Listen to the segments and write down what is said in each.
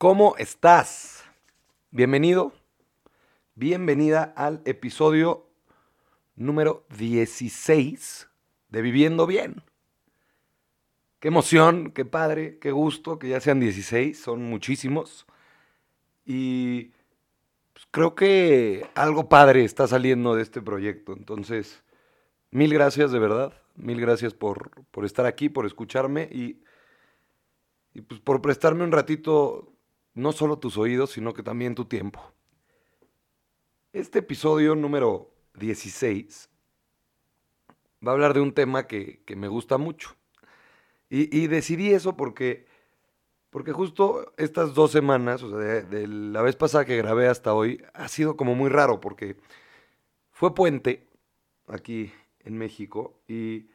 ¿Cómo estás? Bienvenido, bienvenida al episodio número 16 de Viviendo Bien. Qué emoción, qué padre, qué gusto que ya sean 16, son muchísimos. Y pues, creo que algo padre está saliendo de este proyecto. Entonces, mil gracias de verdad, mil gracias por, por estar aquí, por escucharme y, y pues por prestarme un ratito no solo tus oídos, sino que también tu tiempo. Este episodio número 16 va a hablar de un tema que, me gusta mucho. Y, y, decidí eso porque, porque justo estas dos semanas, o sea, de, de, la vez pasada que grabé hasta hoy, ha sido como muy raro porque fue puente aquí en México y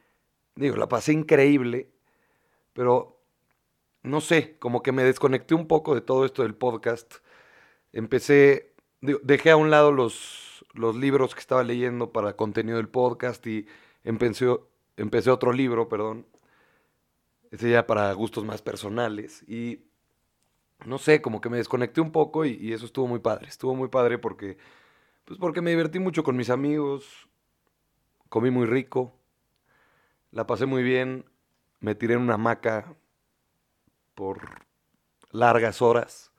digo, la pasé increíble, pero no sé, como que me desconecté un poco de todo esto del podcast. Empecé, dejé a un lado los, los libros que estaba leyendo para contenido del podcast y empecé, empecé otro libro, perdón, ese ya para gustos más personales. Y no sé, como que me desconecté un poco y, y, eso estuvo muy padre. Estuvo muy padre porque, pues porque me divertí mucho con mis amigos, comí muy rico, la pasé muy bien, me tiré en una hamaca por largas horas,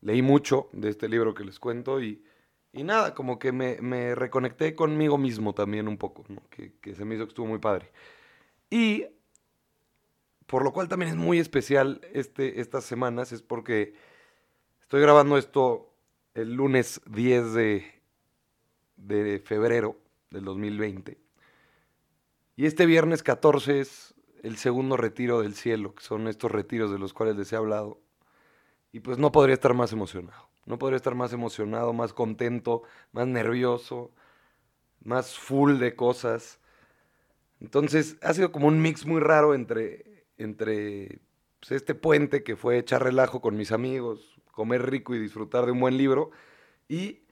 leí mucho de este libro que les cuento y, y nada, como que me, reconecté conmigo mismo también un poco, que, que se me hizo que estuvo muy padre. Y por lo cual también es muy especial este, estas semanas, es porque estoy grabando esto el lunes 10 de, de febrero del 2020. Y este viernes 14 es el segundo retiro del cielo, que son estos retiros de los cuales les he hablado. Y pues no podría estar más emocionado. No podría estar más emocionado, más contento, más nervioso, más full de cosas. Entonces ha sido como un mix muy raro entre entre pues, este puente que fue echar relajo con mis amigos, comer rico y disfrutar de un buen libro, y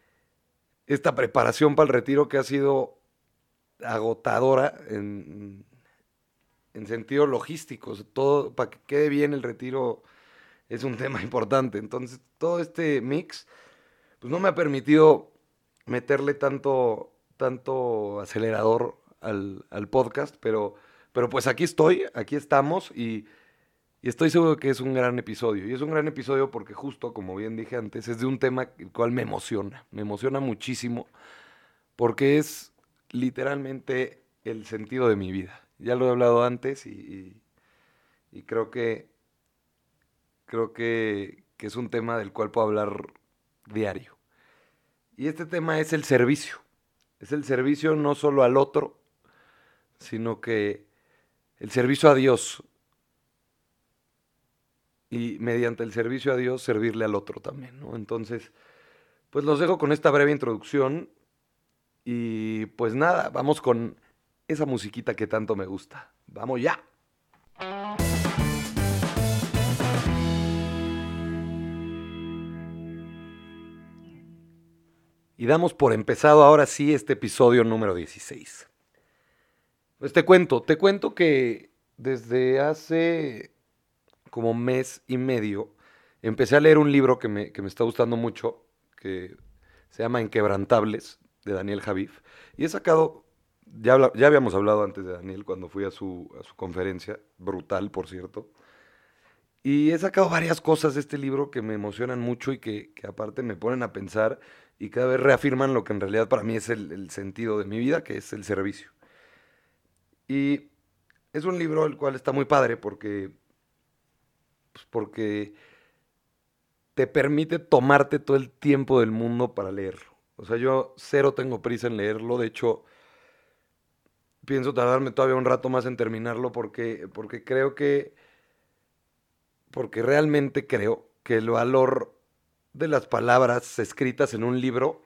esta preparación para el retiro que ha sido agotadora en, en sentido logístico. Todo para que quede bien el retiro es un tema importante. Entonces, todo este mix pues no me ha permitido meterle tanto, tanto acelerador al, al podcast, pero pero pues aquí estoy, aquí estamos y, y, estoy seguro que es un gran episodio. Y es un gran episodio porque justo, como bien dije antes, es de un tema el cual me emociona. Me emociona muchísimo porque es literalmente el sentido de mi vida. Ya lo he hablado antes y, y, creo que creo que, que es un tema del cual puedo hablar diario. Y este tema es el servicio. Es el servicio no solo al otro, sino que el servicio a Dios y mediante el servicio a Dios servirle al otro también, ¿no? Entonces, pues los dejo con esta breve introducción y pues nada, vamos con esa musiquita que tanto me gusta. Vamos ya. Y damos por empezado ahora sí este episodio número 16. Pues te cuento, te cuento que desde hace como mes y medio empecé a leer un libro que me, que me está gustando mucho, que se llama Inquebrantables, de Daniel Javif. Y he sacado, ya, habíamos hablado antes de Daniel cuando fui a su, conferencia, brutal por cierto. Y he sacado varias cosas de este libro que me emocionan mucho y que, aparte me ponen a pensar y cada vez reafirman lo que en realidad para mí es el, el sentido de mi vida, que es el servicio. Y es un libro el cual está muy padre porque, pues porque te permite tomarte todo el tiempo del mundo para leerlo. O sea, yo cero tengo prisa en leerlo. De hecho, pienso tardarme todavía un rato más en terminarlo porque, porque creo que, porque realmente creo que el valor de las palabras escritas en un libro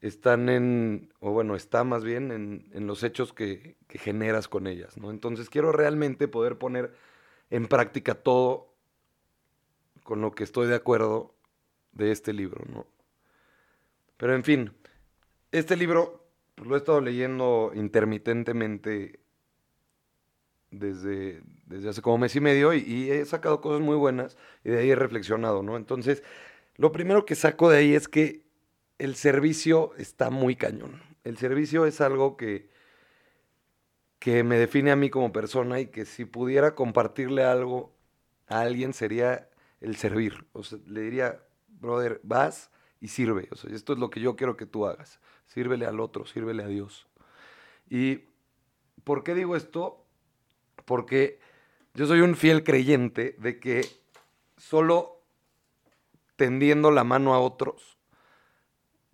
están en, o bueno, está más bien en, en los hechos que, que, generas con ellas, ¿no? Entonces quiero realmente poder poner en práctica todo con lo que estoy de acuerdo de este libro, ¿no? Pero en fin, este libro pues, lo he estado leyendo intermitentemente desde, desde hace como mes y medio y, he sacado cosas muy buenas y de ahí he reflexionado, ¿no? Entonces, lo primero que saco de ahí es que el servicio está muy cañón. El servicio es algo que, que me define a mí como persona y que si pudiera compartirle algo a alguien sería el servir. O sea, le diría, brother, vas y sirve. O sea, esto es lo que yo quiero que tú hagas. Sírvele al otro, sírvele a Dios. ¿Y por qué digo esto? Porque yo soy un fiel creyente de que solo tendiendo la mano a otros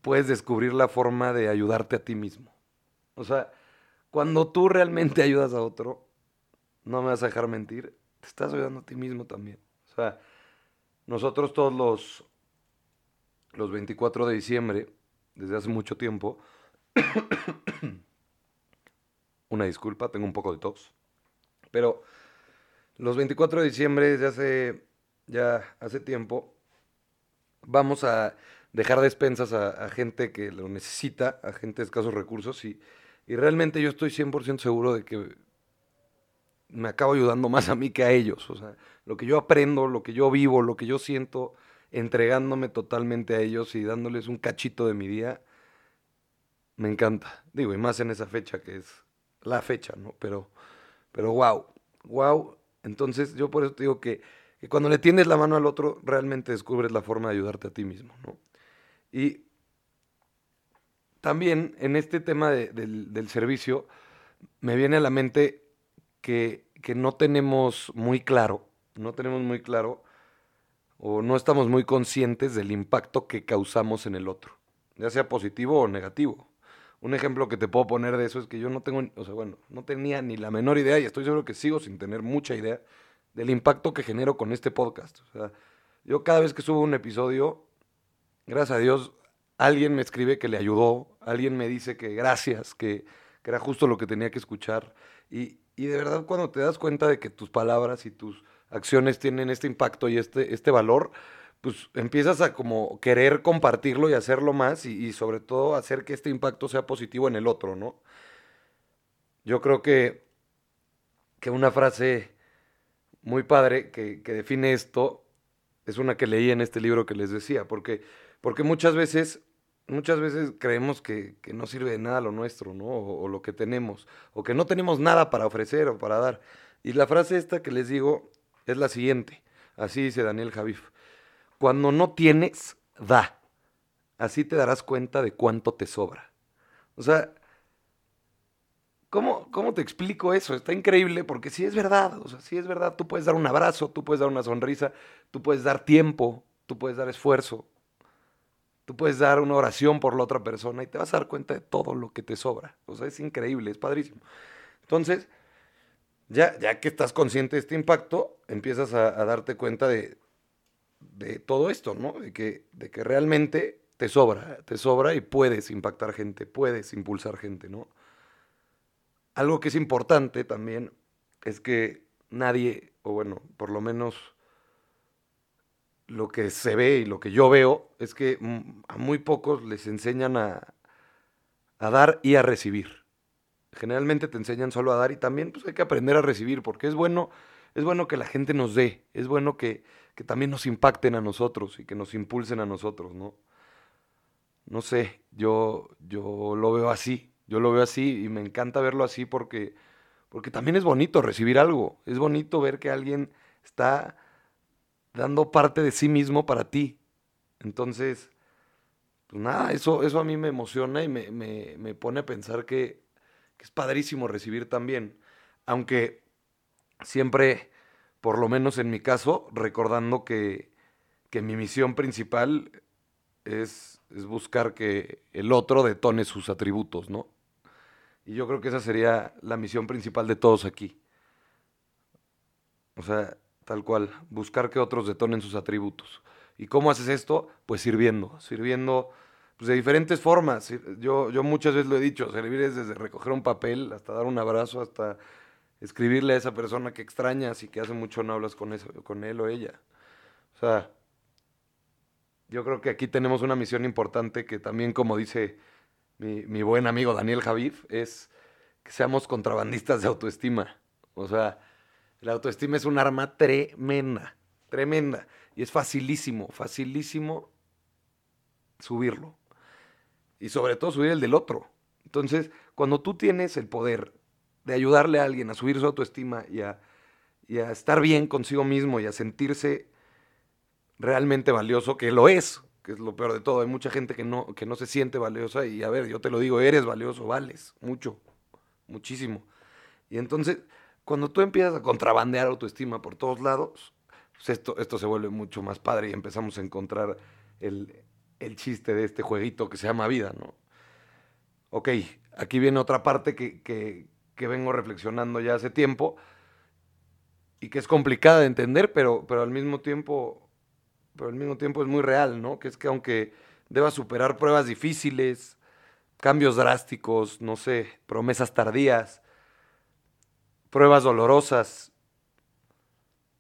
puedes descubrir la forma de ayudarte a ti mismo. O sea, cuando tú realmente ayudas a otro, no me vas a dejar mentir, te estás ayudando a ti mismo también. O sea, nosotros todos los, los 24 de diciembre, desde hace mucho tiempo, una disculpa, tengo un poco de tos, pero los 24 de diciembre, desde hace ya hace tiempo, vamos a dejar despensas a, gente que lo necesita, a gente de escasos recursos, y, y realmente yo estoy 100% seguro de que me acabo ayudando más a mí que a ellos. O sea, lo que yo aprendo, lo que yo vivo, lo que yo siento, entregándome totalmente a ellos y dándoles un cachito de mi día, me encanta. Digo, y más en esa fecha que es la fecha, ¿no? Pero, pero wow, wow. Entonces yo por eso te digo que, cuando le tiendes la mano al otro, realmente descubres la forma de ayudarte a ti mismo, ¿no? Y también en este tema del, del servicio, me viene a la mente que, no tenemos muy claro, no tenemos muy claro o no estamos muy conscientes del impacto que causamos en el otro, ya sea positivo o negativo. Un ejemplo que te puedo poner de eso es que yo no tengo, o sea, bueno, no tenía ni la menor idea y estoy seguro que sigo sin tener mucha idea del impacto que genero con este podcast. O sea, yo cada vez que subo un episodio, gracias a Dios, alguien me escribe que le ayudó, alguien me dice que gracias, que, era justo lo que tenía que escuchar. Y, y de verdad cuando te das cuenta de que tus palabras y tus acciones tienen este impacto y este, este valor, pues empiezas a como querer compartirlo y hacerlo más y, sobre todo hacer que este impacto sea positivo en el otro, ¿no? Yo creo que, que una frase muy padre que, que, define esto es una que leí en este libro que les decía, porque, porque muchas veces muchas veces creemos que, no sirve de nada lo nuestro, ¿no? O, lo que tenemos, o que no tenemos nada para ofrecer o para dar. Y la frase esta que les digo es la siguiente, así dice Daniel Javif, cuando no tienes, da, así te darás cuenta de cuánto te sobra. O sea, ¿cómo, cómo te explico eso? Está increíble porque sí es verdad, o sea, sí es verdad, tú puedes dar un abrazo, tú puedes dar una sonrisa, tú puedes dar tiempo, tú puedes dar esfuerzo, Tú puedes dar una oración por la otra persona y te vas a dar cuenta de todo lo que te sobra. O sea, es increíble, es padrísimo. Entonces, ya, ya que estás consciente de este impacto, empiezas a, darte cuenta de, de, todo esto, ¿no? De que, de que realmente te sobra, te sobra y puedes impactar gente, puedes impulsar gente, ¿no? Algo que es importante también es que nadie, o bueno, por lo menos lo que se ve y lo que yo veo es que mm, a muy pocos les enseñan a, dar y a recibir. Generalmente te enseñan solo a dar y también pues, hay que aprender a recibir porque es bueno, es bueno que la gente nos dé, es bueno que, que también nos impacten a nosotros y que nos impulsen a nosotros, ¿no? No sé, yo, yo lo veo así, yo lo veo así y me encanta verlo así porque, porque también es bonito recibir algo, es bonito ver que alguien está dando parte de sí mismo para ti. Entonces, pues nada, eso, eso a mí me emociona y me, pone a pensar que, es padrísimo recibir también. Aunque siempre, por lo menos en mi caso, recordando que, mi misión principal es, es, buscar que el otro detone sus atributos, ¿no? Y yo creo que esa sería la misión principal de todos aquí. O sea, Tal cual, buscar que otros detonen sus atributos. ¿Y cómo haces esto? Pues sirviendo, sirviendo pues, de diferentes formas. Yo, yo muchas veces lo he dicho, servir es desde recoger un papel hasta dar un abrazo, hasta escribirle a esa persona que extrañas y que hace mucho no hablas con, eso, con él o ella. O sea, yo creo que aquí tenemos una misión importante que también, como dice mi, mi buen amigo Daniel Javif, es que seamos contrabandistas de autoestima. O sea, la autoestima es un arma tremenda, tremenda. Y es facilísimo, facilísimo subirlo. Y sobre todo subir el del otro. Entonces, cuando tú tienes el poder de ayudarle a alguien a subir su autoestima y a, y a estar bien consigo mismo y a sentirse realmente valioso, que lo es, que es lo peor de todo. Hay mucha gente que no, que no se siente valiosa y a ver, yo te lo digo, eres valioso, vales, mucho, muchísimo. Y entonces, cuando tú empiezas a contrabandear autoestima por todos lados, pues esto, esto se vuelve mucho más padre y empezamos a encontrar el, el chiste de este jueguito que se llama vida, ¿no? Ok, aquí viene otra parte que, que, vengo reflexionando ya hace tiempo y que es complicada de entender, pero, pero al mismo tiempo, pero al mismo tiempo es muy real, ¿no? Que es que aunque debas superar pruebas difíciles, cambios drásticos, no sé, promesas tardías, pruebas dolorosas,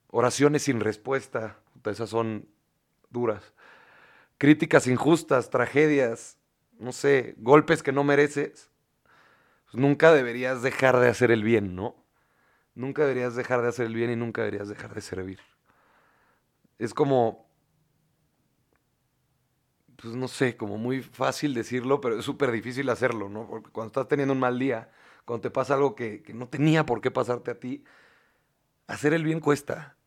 oraciones sin respuesta, esas son duras, críticas injustas, tragedias, no sé, golpes que no mereces, pues nunca deberías dejar de hacer el bien, ¿no? Nunca deberías dejar de hacer el bien y nunca deberías dejar de servir. Es como, pues no sé, como muy fácil decirlo, pero es súper difícil hacerlo, ¿no? Porque cuando estás teniendo un mal día, cuando te pasa algo que, que, no tenía por qué pasarte a ti, hacer el bien cuesta.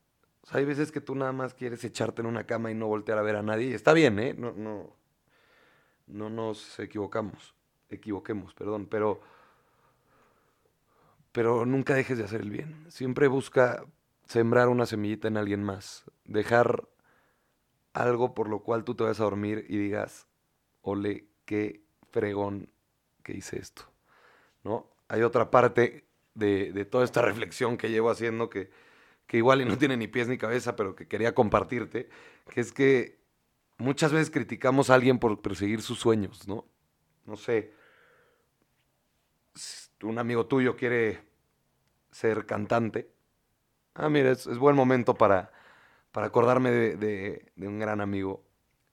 O sea, hay veces que tú nada más quieres echarte en una cama y no voltear a ver a nadie. Está bien, ¿eh? No, no, no nos equivocamos, equivoquemos, perdón, pero pero nunca dejes de hacer el bien. Siempre busca sembrar una semillita en alguien más, dejar algo por lo cual tú te vas a dormir y digas, ole, qué fregón que hice esto. ¿No? Hay otra parte de, de toda esta reflexión que llevo haciendo que, que igual y no tiene ni pies ni cabeza, pero que quería compartirte, que es que muchas veces criticamos a alguien por perseguir sus sueños, ¿no? No sé, un amigo tuyo quiere ser cantante, ah, mira, es, buen momento para, para acordarme de, un gran amigo,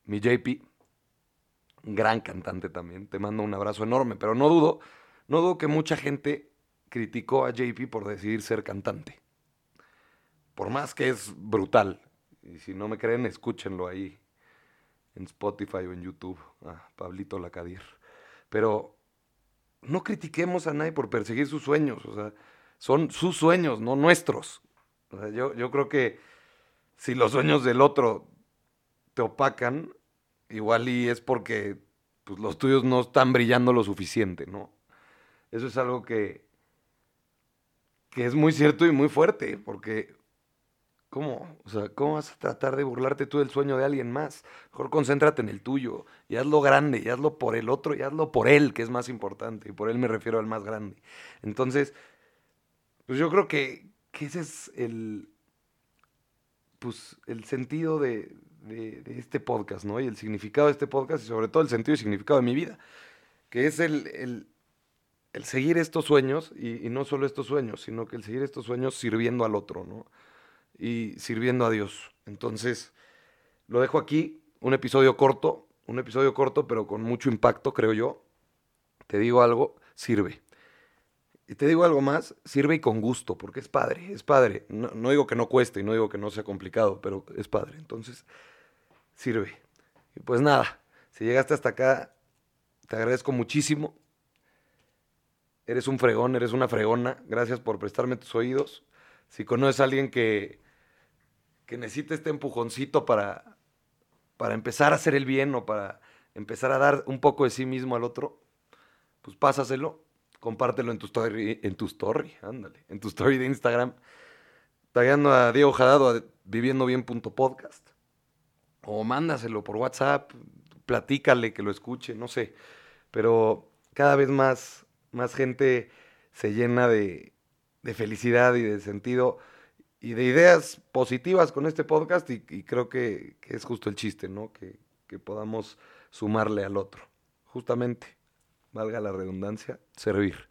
mi JP, un gran cantante también. Te mando un abrazo enorme, pero no dudo, no dudo que mucha gente criticó a JP por decidir ser cantante. Por más que es brutal. Y si no me creen, escúchenlo ahí en Spotify o en YouTube, a Pablito Lacadir. Pero no critiquemos a nadie por perseguir sus sueños, o sea, son sus sueños, no nuestros. Yo, yo creo que si los sueños del otro te opacan, igual y es porque pues, los tuyos no están brillando lo suficiente, ¿no? Eso es algo que, que es muy cierto y muy fuerte, porque ¿cómo? O sea, ¿cómo vas a tratar de burlarte tú del sueño de alguien más? Mejor concéntrate en el tuyo y hazlo grande y hazlo por el otro y hazlo por él, que es más importante. Y por él me refiero al más grande. Entonces, pues yo creo que, ese es el, pues, el sentido de, este podcast, ¿no? Y el significado de este podcast y sobre todo el sentido y significado de mi vida, que es el, el, el seguir estos sueños y, y, no solo estos sueños, sino que el seguir estos sueños sirviendo al otro, ¿no? Y sirviendo a Dios. Entonces, lo dejo aquí, un episodio corto, un episodio corto, pero con mucho impacto, creo yo. Te digo algo, sirve. Y te digo algo más, sirve y con gusto, porque es padre, es padre. No, no, digo que no cueste y no digo que no sea complicado, pero es padre. Entonces, sirve. Y pues nada, si llegaste hasta acá, te agradezco muchísimo. Eres un fregón, eres una fregona. Gracias por prestarme tus oídos. Si conoces a alguien que, que necesita este empujoncito para, para empezar a hacer el bien o para empezar a dar un poco de sí mismo al otro, pues pásaselo compártelo en tu story, en tu story, ándale, en tu story de Instagram, tagueando a Diego Jadado a viviendobien.podcast, o mándaselo por WhatsApp, platícale que lo escuche, no sé, pero cada vez más, más gente se llena de, de felicidad y de sentido y de ideas positivas con este podcast y, creo que, que, es justo el chiste, ¿no? Que, que podamos sumarle al otro, justamente valga la redundancia, servir.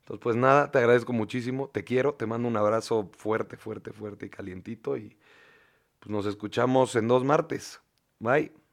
Entonces, pues nada, te agradezco muchísimo, te quiero, te mando un abrazo fuerte, fuerte, fuerte y calientito y pues nos escuchamos en dos martes. Bye.